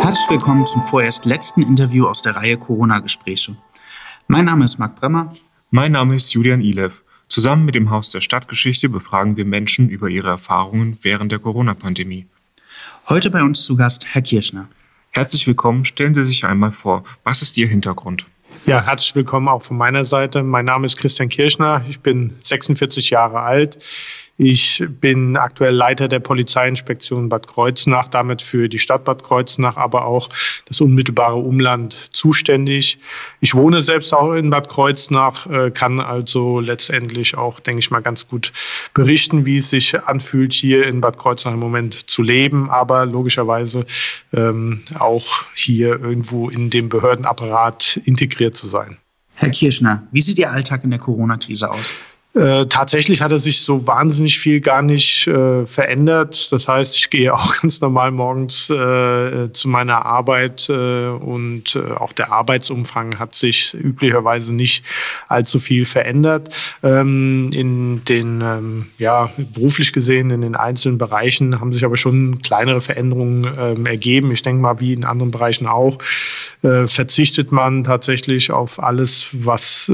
Herzlich willkommen zum vorerst letzten Interview aus der Reihe Corona-Gespräche. Mein Name ist Marc Bremmer. Mein Name ist Julian Ilev. Zusammen mit dem Haus der Stadtgeschichte befragen wir Menschen über ihre Erfahrungen während der Corona-Pandemie. Heute bei uns zu Gast Herr Kirschner. Herzlich willkommen. Stellen Sie sich einmal vor. Was ist Ihr Hintergrund? Ja, herzlich willkommen auch von meiner Seite. Mein Name ist Christian Kirschner. Ich bin 46 Jahre alt. Ich bin aktuell Leiter der Polizeiinspektion Bad Kreuznach, damit für die Stadt Bad Kreuznach, aber auch das unmittelbare Umland zuständig. Ich wohne selbst auch in Bad Kreuznach, äh, kann also letztendlich auch, denke ich mal, ganz gut berichten, wie es sich anfühlt, hier in Bad Kreuznach im Moment zu leben, aber logischerweise ähm, auch hier irgendwo in dem Behördenapparat integriert zu sein. Herr Kirschner, wie sieht Ihr Alltag in der Corona-Krise aus? Äh, tatsächlich hat er sich so wahnsinnig viel gar nicht äh, verändert. Das heißt, ich gehe auch ganz normal morgens äh, zu meiner Arbeit äh, und äh, auch der Arbeitsumfang hat sich üblicherweise nicht allzu viel verändert. Ähm, in den, ähm, ja, beruflich gesehen, in den einzelnen Bereichen haben sich aber schon kleinere Veränderungen ähm, ergeben. Ich denke mal, wie in anderen Bereichen auch, verzichtet man tatsächlich auf alles, was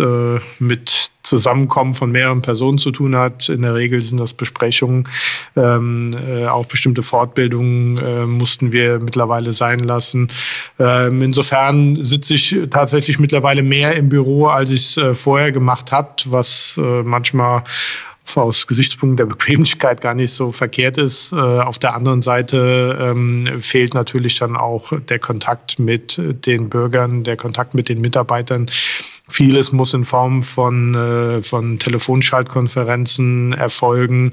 mit Zusammenkommen von mehreren Personen zu tun hat. In der Regel sind das Besprechungen. Ähm, äh, auch bestimmte Fortbildungen äh, mussten wir mittlerweile sein lassen. Ähm, insofern sitze ich tatsächlich mittlerweile mehr im Büro, als ich es äh, vorher gemacht habe, was äh, manchmal aus Gesichtspunkten der Bequemlichkeit gar nicht so verkehrt ist. Äh, auf der anderen Seite ähm, fehlt natürlich dann auch der Kontakt mit den Bürgern, der Kontakt mit den Mitarbeitern. Vieles muss in Form von, äh, von Telefonschaltkonferenzen erfolgen.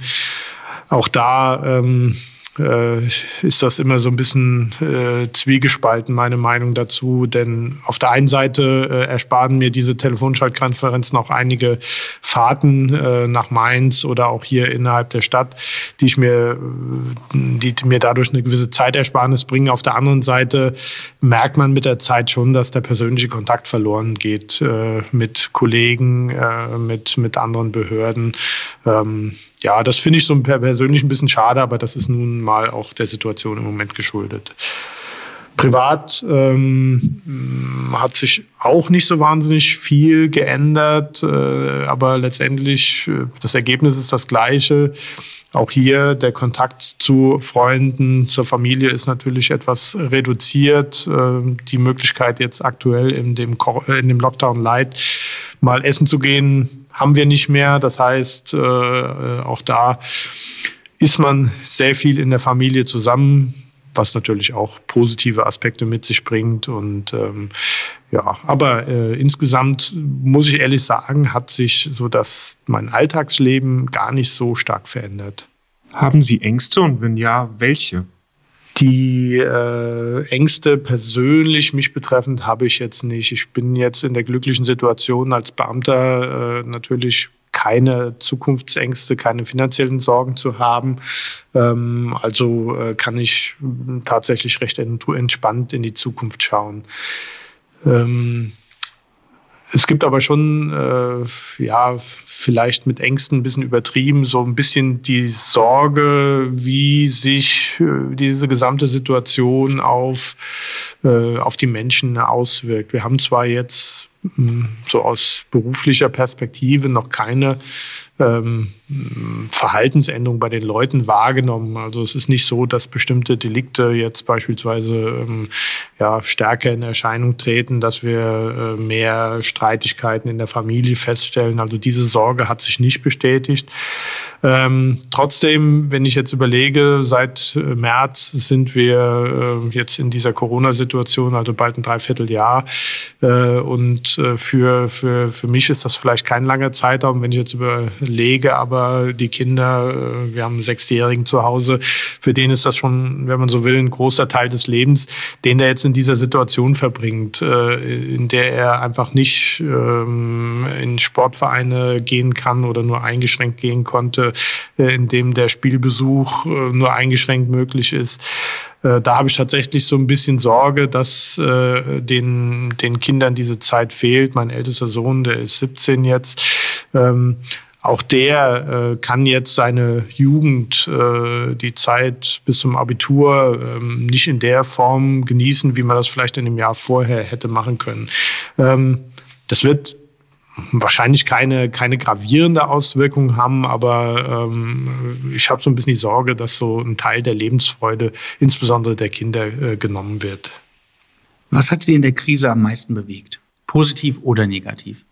Auch da ähm, äh, ist das immer so ein bisschen äh, zwiegespalten, meine Meinung dazu. Denn auf der einen Seite äh, ersparen mir diese Telefonschaltkonferenzen auch einige Fahrten äh, nach Mainz oder auch hier innerhalb der Stadt, die ich mir, die mir dadurch eine gewisse Zeitersparnis bringen. Auf der anderen Seite merkt man mit der Zeit schon, dass der persönliche Kontakt verloren geht äh, mit Kollegen, äh, mit, mit anderen Behörden. Ähm, ja, das finde ich so persönlich ein bisschen schade, aber das ist nun mal auch der Situation im Moment geschuldet. Privat ähm, hat sich auch nicht so wahnsinnig viel geändert, äh, aber letztendlich äh, das Ergebnis ist das gleiche. Auch hier der Kontakt zu Freunden, zur Familie ist natürlich etwas reduziert. Äh, die Möglichkeit jetzt aktuell in dem, äh, in dem Lockdown Light mal essen zu gehen, haben wir nicht mehr. Das heißt, äh, äh, auch da ist man sehr viel in der Familie zusammen, was natürlich auch positive Aspekte mit sich bringt. Und ähm, ja, aber äh, insgesamt muss ich ehrlich sagen, hat sich so dass mein Alltagsleben gar nicht so stark verändert. Haben Sie Ängste und wenn ja, welche? Die äh, Ängste persönlich mich betreffend habe ich jetzt nicht. Ich bin jetzt in der glücklichen Situation als Beamter äh, natürlich keine Zukunftsängste, keine finanziellen Sorgen zu haben. Ähm, also äh, kann ich tatsächlich recht entspannt in die Zukunft schauen. Ähm, es gibt aber schon, äh, ja, vielleicht mit Ängsten ein bisschen übertrieben, so ein bisschen die Sorge, wie sich äh, diese gesamte Situation auf, äh, auf die Menschen auswirkt. Wir haben zwar jetzt hm, so aus beruflicher Perspektive noch keine ähm, Verhaltensänderung bei den Leuten wahrgenommen. Also es ist nicht so, dass bestimmte Delikte jetzt beispielsweise ähm, ja, stärker in Erscheinung treten, dass wir äh, mehr Streitigkeiten in der Familie feststellen. Also diese Sorge hat sich nicht bestätigt. Ähm, trotzdem, wenn ich jetzt überlege, seit äh, März sind wir äh, jetzt in dieser Corona-Situation, also bald ein Dreivierteljahr. Äh, und äh, für, für, für mich ist das vielleicht kein langer Zeitraum, wenn ich jetzt überlege, aber die Kinder, äh, wir haben einen Sechsjährigen zu Hause, für den ist das schon, wenn man so will, ein großer Teil des Lebens, den er jetzt in dieser Situation verbringt, äh, in der er einfach nicht ähm, in Sportvereine gehen kann oder nur eingeschränkt gehen konnte äh, in dem der Spielbesuch äh, nur eingeschränkt möglich ist. Äh, da habe ich tatsächlich so ein bisschen Sorge, dass den, den Kindern diese Zeit fehlt. Mein ältester Sohn, der ist 17 jetzt. Ähm, auch der äh, kann jetzt seine Jugend, äh, die Zeit bis zum Abitur ähm, nicht in der Form genießen, wie man das vielleicht in dem Jahr vorher hätte machen können. Ähm, das wird wahrscheinlich keine, keine gravierende Auswirkung haben, aber ähm, ich habe so ein bisschen die Sorge, dass so ein Teil der Lebensfreude, insbesondere der Kinder, äh, genommen wird. Was hat Sie in der Krise am meisten bewegt? Positiv oder negativ?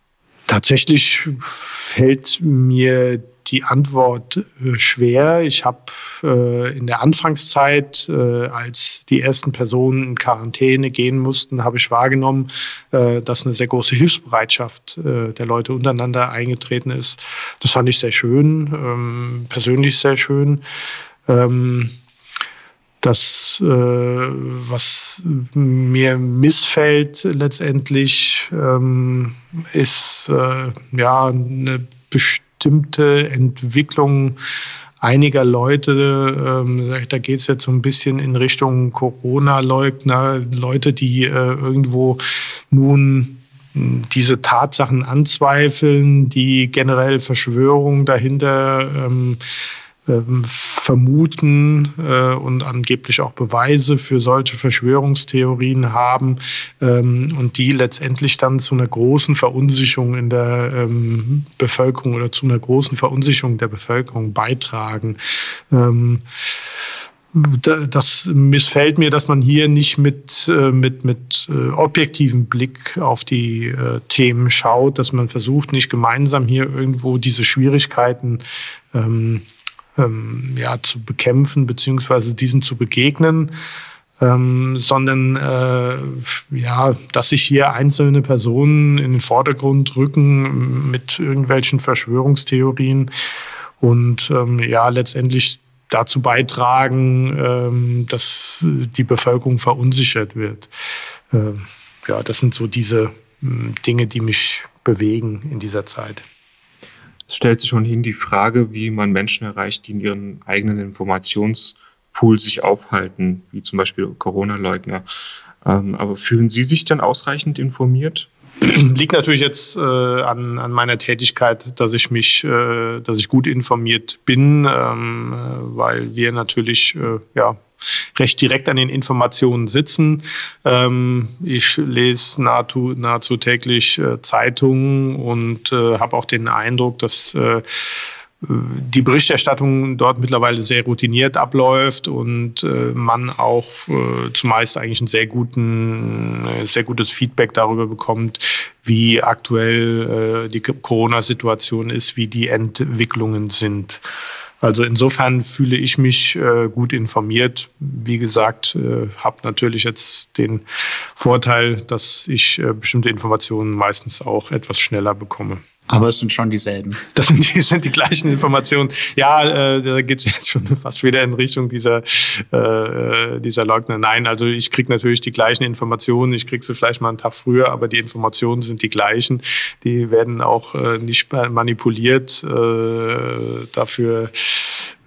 Tatsächlich fällt mir die Antwort äh, schwer. Ich habe äh, in der Anfangszeit, äh, als die ersten Personen in Quarantäne gehen mussten, habe ich wahrgenommen, äh, dass eine sehr große Hilfsbereitschaft äh, der Leute untereinander eingetreten ist. Das fand ich sehr schön, ähm, persönlich sehr schön. Ähm, das, äh, was mir missfällt letztendlich, ähm, ist äh, ja eine bestimmte Entwicklung einiger Leute. Ähm, da geht es jetzt so ein bisschen in Richtung Corona-Leugner, Leute, die äh, irgendwo nun diese Tatsachen anzweifeln, die generell Verschwörungen dahinter ähm, vermuten äh, und angeblich auch Beweise für solche Verschwörungstheorien haben ähm, und die letztendlich dann zu einer großen Verunsicherung in der ähm, Bevölkerung oder zu einer großen Verunsicherung der Bevölkerung beitragen. Ähm, das missfällt mir, dass man hier nicht mit, äh, mit, mit äh, objektivem Blick auf die Themen schaut, dass man versucht, nicht gemeinsam hier irgendwo diese Schwierigkeiten ähm, ähm, ja, zu bekämpfen beziehungsweise diesen zu begegnen, ähm, sondern äh, ja, dass sich hier einzelne Personen in den Vordergrund rücken mit irgendwelchen Verschwörungstheorien und ähm, ja letztendlich dazu beitragen, ähm, dass die Bevölkerung verunsichert wird. Ähm, ja, das sind so diese hm, Dinge, die mich bewegen in dieser Zeit. Es stellt sich schon hin die Frage, wie man Menschen erreicht, die in ihren eigenen Informationspool sich aufhalten, wie zum Beispiel Corona-Leugner. Ähm, aber fühlen Sie sich denn ausreichend informiert? Liegt natürlich jetzt äh, an, an meiner Tätigkeit, dass ich mich, äh, dass ich gut informiert bin, ähm, äh, weil wir natürlich äh, ja recht direkt an den Informationen sitzen. Ähm, ich lese nahezu, nahezu täglich äh, Zeitungen und äh, habe auch den Eindruck, dass äh, die Berichterstattung dort mittlerweile sehr routiniert abläuft und äh, man auch äh, zumeist eigentlich ein sehr guten, äh, sehr gutes Feedback darüber bekommt, wie aktuell äh, die Corona-Situation ist, wie die Entwicklungen sind. Also insofern fühle ich mich äh, gut informiert. Wie gesagt, äh, habe natürlich jetzt den Vorteil, dass ich äh, bestimmte Informationen meistens auch etwas schneller bekomme. Aber es sind schon dieselben. Das sind die, sind die gleichen Informationen. Ja, äh, da geht es jetzt schon fast wieder in Richtung dieser, äh, dieser Leugner. Nein, also ich kriege natürlich die gleichen Informationen. Ich kriege sie vielleicht mal einen Tag früher, aber die Informationen sind die gleichen. Die werden auch äh, nicht manipuliert. Äh, dafür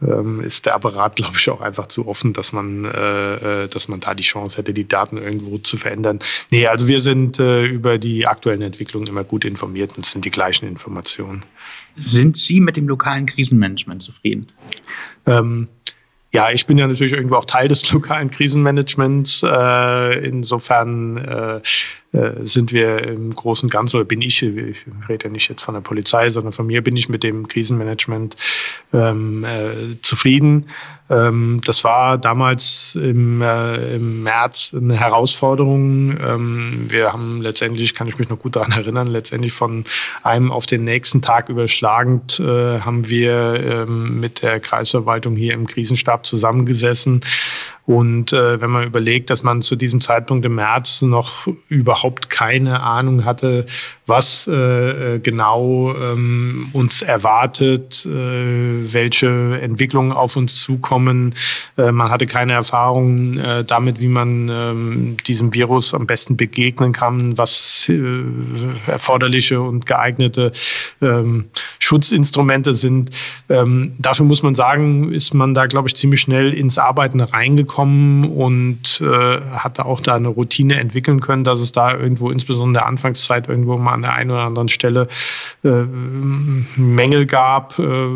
ähm, ist der Apparat, glaube ich, auch einfach zu offen, dass man, äh, äh, dass man da die Chance hätte, die Daten irgendwo zu verändern. Nee, also wir sind äh, über die aktuellen Entwicklungen immer gut informiert und es sind die gleichen Informationen. Sind Sie mit dem lokalen Krisenmanagement zufrieden? Ähm, ja, ich bin ja natürlich irgendwo auch Teil des lokalen Krisenmanagements. Äh, insofern sind wir im Großen und Ganzen, oder bin ich, ich rede ja nicht jetzt von der Polizei, sondern von mir bin ich mit dem Krisenmanagement ähm, äh, zufrieden. Ähm, das war damals im, äh, im März eine Herausforderung. Ähm, wir haben letztendlich, kann ich mich noch gut daran erinnern, letztendlich von einem auf den nächsten Tag überschlagend äh, haben wir ähm, mit der Kreisverwaltung hier im Krisenstab zusammengesessen und äh, wenn man überlegt, dass man zu diesem Zeitpunkt im März noch überhaupt keine Ahnung hatte, was äh, äh, genau ähm, uns erwartet, äh, welche Entwicklungen auf uns zukommen. Äh, man hatte keine Erfahrung äh, damit, wie man ähm, diesem Virus am besten begegnen kann, was erforderliche und geeignete ähm, Schutzinstrumente sind. Ähm, dafür muss man sagen, ist man da, glaube ich, ziemlich schnell ins Arbeiten reingekommen bekommen und äh, hatte auch da eine Routine entwickeln können, dass es da irgendwo, insbesondere in der Anfangszeit, irgendwo mal an der einen oder anderen Stelle äh, Mängel gab. Äh,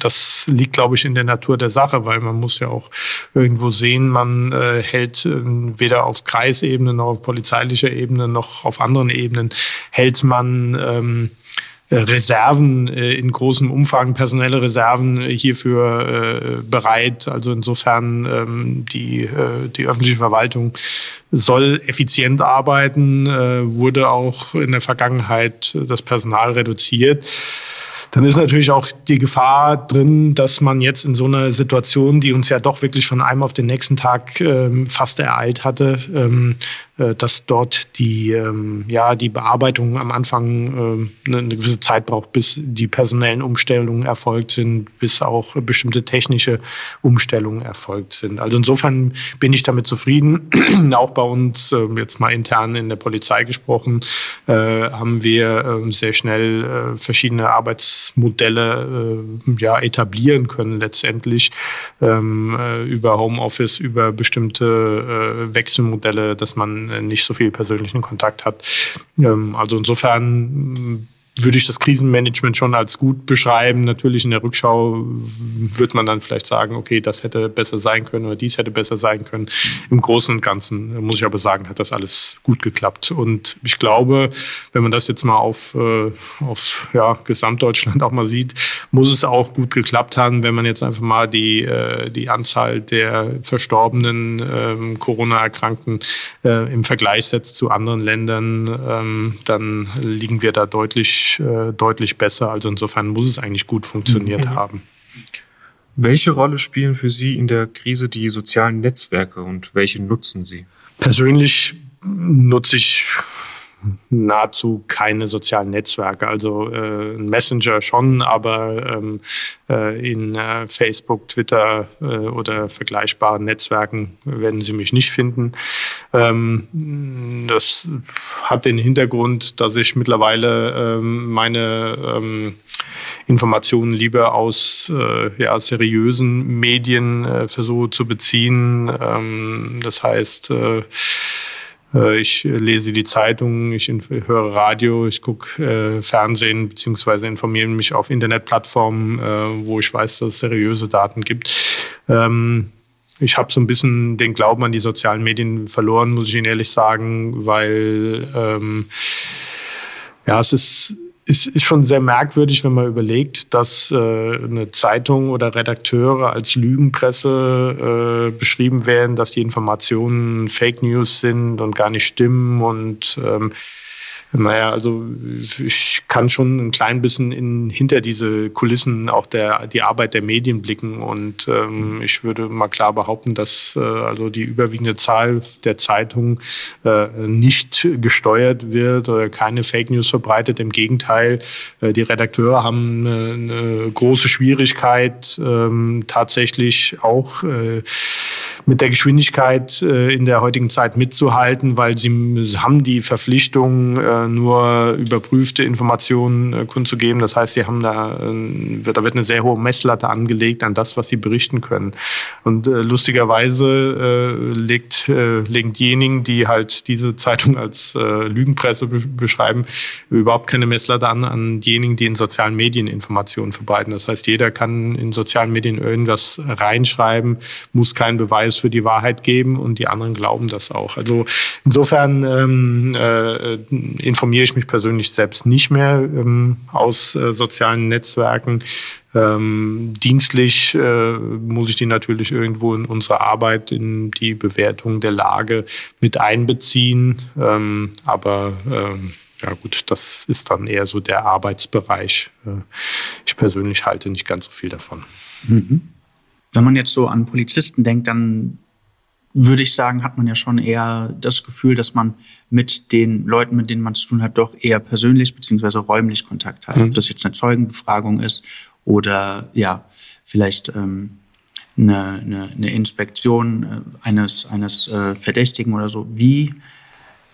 das liegt, glaube ich, in der Natur der Sache, weil man muss ja auch irgendwo sehen, man äh, hält äh, weder auf Kreisebene noch auf polizeilicher Ebene noch auf anderen Ebenen hält man ähm, äh, Reserven äh, in großem Umfang, personelle Reserven äh, hierfür bereit. Also insofern ähm, die, die öffentliche Verwaltung soll effizient arbeiten, wurde auch in der Vergangenheit das Personal reduziert dann ist natürlich auch die Gefahr drin, dass man jetzt in so einer Situation, die uns ja doch wirklich von einem auf den nächsten Tag ähm, fast ereilt hatte, ähm, äh, dass dort die, ähm, ja, die Bearbeitung am Anfang äh, eine gewisse Zeit braucht, bis die personellen Umstellungen erfolgt sind, bis auch bestimmte technische Umstellungen erfolgt sind. Also insofern bin ich damit zufrieden. auch bei uns, äh, jetzt mal intern in der Polizei gesprochen, äh, haben wir ähm, sehr schnell äh, verschiedene Arbeitsmodelle äh, ja, etablieren können letztendlich ähm, über Homeoffice, über bestimmte Wechselmodelle, dass man äh, nicht so viel persönlichen Kontakt hat. Ähm, also insofern würde ich das Krisenmanagement schon als gut beschreiben. Natürlich in der Rückschau wird man dann vielleicht sagen, okay, das hätte besser sein können oder dies hätte besser sein können. Im Großen und Ganzen muss ich aber sagen, hat das alles gut geklappt. Und ich glaube, wenn man das jetzt mal auf, äh, auf ja, Gesamtdeutschland auch mal sieht, muss es auch gut geklappt haben, wenn man jetzt einfach mal die, äh, die Anzahl der verstorbenen ähm, Corona-Erkrankten äh, im Vergleich setzt zu anderen Ländern, ähm, dann liegen wir da deutlich äh, deutlich besser. Also insofern muss es eigentlich gut funktioniert mhm. haben. Welche Rolle spielen für Sie in der Krise die sozialen Netzwerke und welche nutzen Sie? Persönlich nutze ich nahezu keine sozialen Netzwerke. Also äh, Messenger schon, aber ähm, äh, in äh, Facebook, Twitter äh, oder vergleichbaren Netzwerken werden Sie mich nicht finden. Ähm, das hat den Hintergrund, dass ich mittlerweile ähm, meine ähm, Informationen lieber aus äh, ja, seriösen Medien äh, versuche zu beziehen. Ähm, das heißt, ich lese die Zeitung, ich höre Radio, ich gucke äh, Fernsehen beziehungsweise informiere mich auf Internetplattformen, äh, wo ich weiß, dass es seriöse Daten gibt. Ähm, ich habe so ein bisschen den Glauben an die sozialen Medien verloren, muss ich Ihnen ehrlich sagen, weil ähm, ja, es ist ist, ist schon sehr merkwürdig, wenn man überlegt, dass äh, eine Zeitung oder Redakteure als Lügenpresse äh, beschrieben werden, dass die Informationen Fake News sind und gar nicht stimmen und ähm, naja, also ich kann schon ein klein bisschen in, hinter diese Kulissen auch der, die Arbeit der Medien blicken und ähm, ich würde mal klar behaupten, dass äh, also die überwiegende Zahl der Zeitungen äh, nicht gesteuert wird oder keine Fake News verbreitet. Im Gegenteil, äh, die Redakteure haben eine, eine große Schwierigkeit, ähm, tatsächlich auch äh, mit der Geschwindigkeit äh, in der heutigen Zeit mitzuhalten, weil sie haben die Verpflichtung, äh, nur überprüfte Informationen äh, kundzugeben. Das heißt, sie haben da, da wird eine sehr hohe Messlatte angelegt an das, was sie berichten können. Und lustigerweise legt, legen diejenigen, die halt diese Zeitung als Lügenpresse beschreiben, überhaupt keine Messlatte an an diejenigen, die in sozialen Medien Informationen verbreiten. Das heißt, jeder kann in sozialen Medien irgendwas reinschreiben, muss keinen Beweis für die Wahrheit geben und die anderen glauben das auch. Also insofern ähm, äh, informiere ich mich persönlich selbst nicht mehr ähm, aus äh, sozialen Netzwerken. Ähm, dienstlich äh, muss ich die natürlich irgendwo in unsere Arbeit, in die Bewertung der Lage mit einbeziehen. Ähm, aber ähm, ja gut, das ist dann eher so der Arbeitsbereich. Äh, ich persönlich halte nicht ganz so viel davon. Mhm. Wenn man jetzt so an Polizisten denkt, dann würde ich sagen, hat man ja schon eher das Gefühl, dass man mit den Leuten, mit denen man zu tun hat, doch eher persönlich beziehungsweise räumlich Kontakt hat. Mhm. Ob das jetzt eine Zeugenbefragung ist oder ja, vielleicht ähm, eine, eine, eine Inspektion äh, eines, eines äh, Verdächtigen oder so. Wie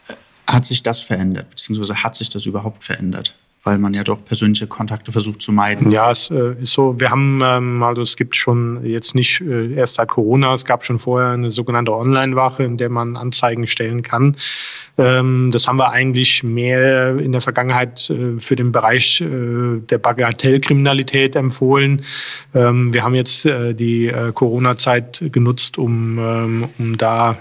äh, hat sich das verändert, beziehungsweise hat sich das überhaupt verändert? Weil man ja doch persönliche Kontakte versucht zu meiden. Ja, es äh, ist so. Wir haben, ähm, also es gibt schon jetzt nicht äh, erst seit Corona, es gab schon vorher eine sogenannte Online-Wache, in der man Anzeigen stellen kann. Ähm, das haben wir eigentlich mehr in der Vergangenheit äh, für den Bereich der Bagatellkriminalität empfohlen. Ähm, wir haben jetzt die Corona-Zeit genutzt, um, um da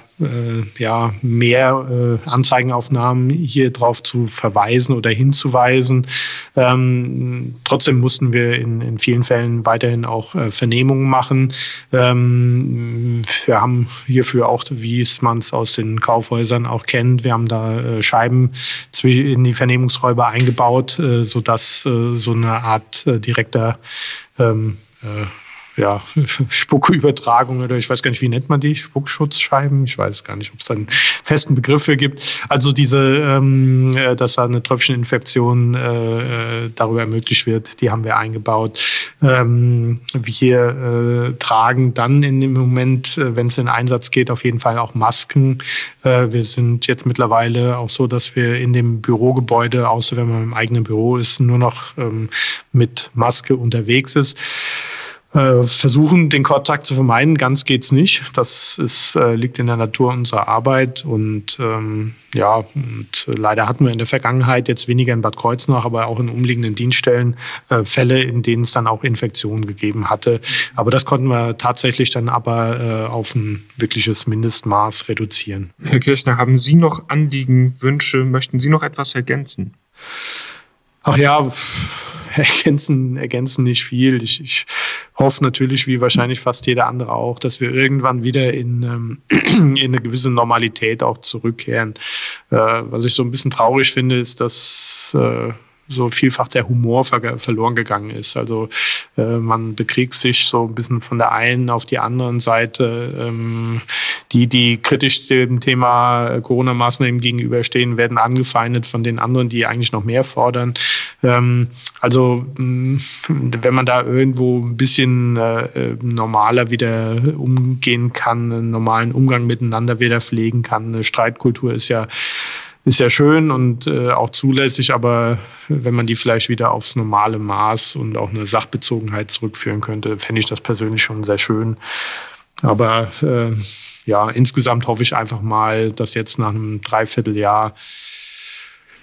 ja, mehr äh, Anzeigenaufnahmen hier drauf zu verweisen oder hinzuweisen. Ähm, trotzdem mussten wir in, in vielen Fällen weiterhin auch äh, Vernehmungen machen. Ähm, wir haben hierfür auch, wie man es aus den Kaufhäusern auch kennt, wir haben da äh, Scheiben in die Vernehmungsräuber eingebaut, äh, sodass äh, so eine Art äh, direkter ähm, äh, ja, Spuckübertragung oder ich weiß gar nicht, wie nennt man die? Spuckschutzscheiben? Ich weiß gar nicht, ob es da einen festen Begriff für gibt. Also diese, ähm, äh, dass da eine Tröpfcheninfektion äh, äh, darüber ermöglicht wird, die haben wir eingebaut. Ähm, wir äh, tragen dann in dem Moment, äh, wenn es in Einsatz geht, auf jeden Fall auch Masken. Äh, wir sind jetzt mittlerweile auch so, dass wir in dem Bürogebäude, außer wenn man im eigenen Büro ist, nur noch ähm, mit Maske unterwegs ist. Äh, versuchen, den Kontakt zu vermeiden. Ganz geht's nicht. Das ist, äh, liegt in der Natur unserer Arbeit. Und ähm, ja, und leider hatten wir in der Vergangenheit jetzt weniger in Bad Kreuznach, aber auch in umliegenden Dienststellen äh, Fälle, in denen es dann auch Infektionen gegeben hatte. Aber das konnten wir tatsächlich dann aber äh, auf ein wirkliches Mindestmaß reduzieren. Herr Kirchner, haben Sie noch Anliegen, Wünsche? Möchten Sie noch etwas ergänzen? Ach ja, ergänzen, ergänzen nicht viel. Ich, ich hoffe natürlich, wie wahrscheinlich fast jeder andere auch, dass wir irgendwann wieder in, ähm, in eine gewisse Normalität auch zurückkehren. Äh, was ich so ein bisschen traurig finde, ist, dass äh, so vielfach der Humor ver verloren gegangen ist. Also äh, man bekriegt sich so ein bisschen von der einen auf die anderen Seite. Ähm, die, die kritisch dem Thema Corona-Maßnahmen gegenüberstehen, werden angefeindet von den anderen, die eigentlich noch mehr fordern. Ähm, also mh, wenn man da irgendwo ein bisschen äh, normaler wieder umgehen kann, einen normalen Umgang miteinander wieder pflegen kann. Eine Streitkultur ist ja ist ja schön und äh, auch zulässig, aber wenn man die vielleicht wieder aufs normale Maß und auch eine Sachbezogenheit zurückführen könnte, fände ich das persönlich schon sehr schön. Aber äh, ja, insgesamt hoffe ich einfach mal, dass jetzt nach einem Dreivierteljahr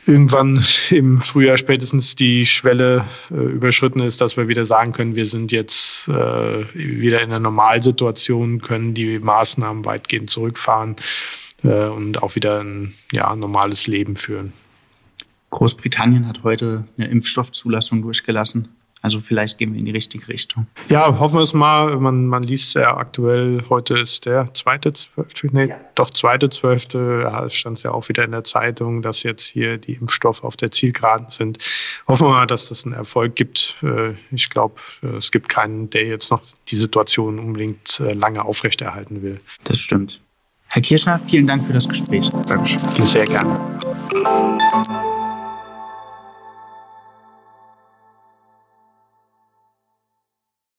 irgendwann im Frühjahr spätestens die Schwelle äh, überschritten ist, dass wir wieder sagen können, wir sind jetzt äh, wieder in einer Normalsituation, können die Maßnahmen weitgehend zurückfahren äh, und auch wieder ein ja, normales Leben führen. Großbritannien hat heute eine Impfstoffzulassung durchgelassen. Also vielleicht gehen wir in die richtige Richtung. Ja, hoffen wir es mal. Man, man liest ja aktuell, heute ist der zweite, zwölfte, nee, ja. doch zweite, zwölfte, ja, stand es ja auch wieder in der Zeitung, dass jetzt hier die Impfstoffe auf der Zielgeraden sind. Hoffen wir mal, dass das einen Erfolg gibt. Äh, ich glaube, äh, es gibt keinen, der jetzt noch die Situation unbedingt äh, lange aufrechterhalten will. Das stimmt. Herr Kirschner, vielen Dank für das Gespräch. Dankeschön. Sehr gerne.